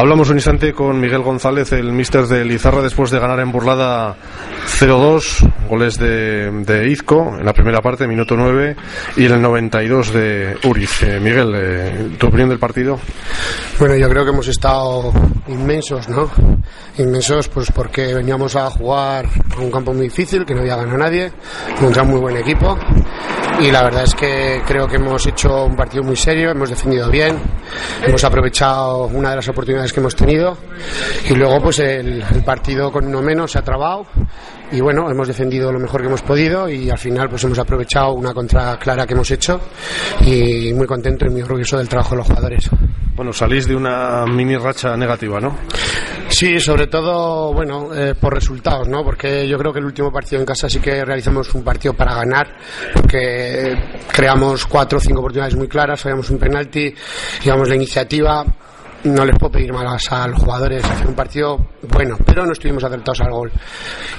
Hablamos un instante con Miguel González, el mister de Lizarra, después de ganar en burlada 0-2, goles de, de, Izco en la primera parte, minuto 9, y en el 92 de Uriz. Eh, Miguel, eh, ¿tu opinión del partido? Bueno, yo creo que hemos estado inmensos, ¿no? Inmensos, pues porque veníamos a jugar a un campo muy difícil, que no había ganado nadie, contra un muy buen equipo, y la verdad es que creo que hemos hecho un partido muy serio, hemos defendido bien, hemos aprovechado una de las oportunidades que hemos tenido y luego pues el, partido con uno menos se ha trabado y bueno, hemos defendido lo mejor que hemos podido y al final pues hemos aprovechado una contra clara que hemos hecho y muy contento y muy orgulloso del trabajo de los jugadores. Bueno, salís de una mini racha negativa, ¿no? Sí, sobre todo, bueno, eh, por resultados, ¿no? Porque yo creo que el último partido en casa sí que realizamos un partido para ganar, porque creamos cuatro o cinco oportunidades muy claras, fallamos un penalti, llevamos la iniciativa, no les puedo pedir más a los jugadores hacer un partido bueno, pero no estuvimos acertados al gol.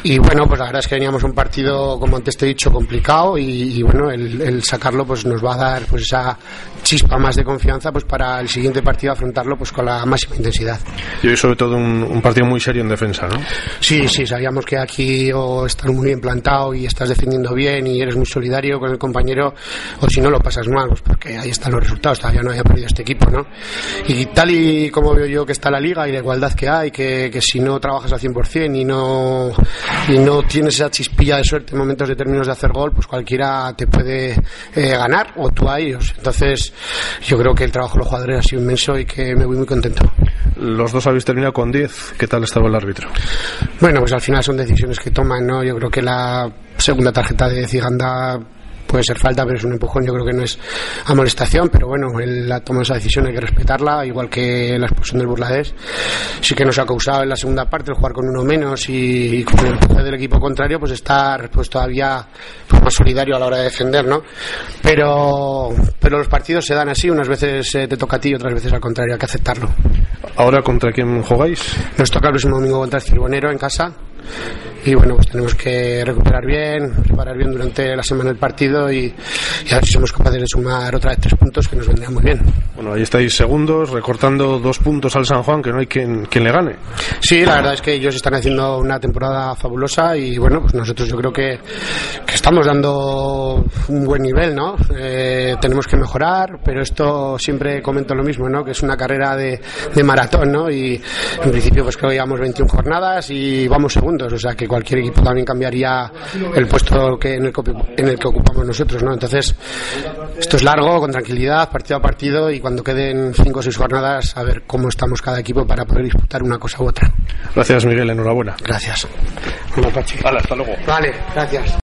Y bueno, pues la verdad es que veníamos un partido, como antes te he dicho, complicado y, y bueno, el, el, sacarlo pues nos va a dar pues esa chispa más de confianza pues para el siguiente partido afrontarlo pues con la máxima intensidad. Y hoy sobre todo un, un partido muy serio en defensa, ¿no? Sí, sí, sabíamos que aquí o estás muy bien plantado y estás defendiendo bien y eres muy solidario con el compañero o si no lo pasas mal, pues porque ahí están los resultados, todavía no había perdido este equipo, ¿no? Y tal y como veo yo que está la liga y la igualdad que hay, que, que si no trabajas al 100% y no, y no tienes esa chispilla de suerte en momentos determinados de hacer gol, pues cualquiera te puede eh, ganar o tú a ellos. Entonces, yo creo que el trabajo de los jugadores ha sido inmenso y que me voy muy contento. Los dos habéis terminado con 10. ¿Qué tal estaba el árbitro? Bueno, pues al final son decisiones que toman, ¿no? Yo creo que la segunda tarjeta de Ciganda puede ser falta, pero es un empujón, yo creo que no es amonestación, pero bueno, él ha tomado esa decisión, hay que respetarla, igual que la expulsión del Burladés. Sí que nos ha causado en la segunda parte el jugar con uno menos y, y con el empuje del equipo contrario, pues estar pues todavía pues, más solidario a la hora de defender, ¿no? Pero, pero los partidos se dan así, unas veces eh, te toca a ti y otras veces al contrario, hay que aceptarlo. ¿Ahora contra quién jugáis? Nos toca el próximo domingo contra el Cirbonero en casa y bueno, pues tenemos que recuperar bien, preparar bien durante la semana el partido y, y, a ver si somos capaces de sumar otra vez tres puntos que nos vendrían muy bien. Bueno, ahí estáis segundos, recortando dos puntos al San Juan, que no hay quien, quien le gane. Sí, la verdad es que ellos están haciendo una temporada fabulosa y bueno, pues nosotros yo creo que, que estamos dando un buen nivel, ¿no? Eh, tenemos que mejorar, pero esto siempre comento lo mismo, ¿no? Que es una carrera de, de maratón, ¿no? Y en principio pues creo que llevamos 21 jornadas y vamos segundos, o sea que cualquier equipo también cambiaría el puesto que en, el que, en el que ocupamos nosotros, ¿no? Entonces, esto es largo, con tranquilidad, partido a partido y cuando queden cinco o seis jornadas a ver cómo estamos cada equipo para poder disputar una cosa u otra. Gracias, Miguel, enhorabuena. Gracias. Vale, hasta luego. Vale, gracias.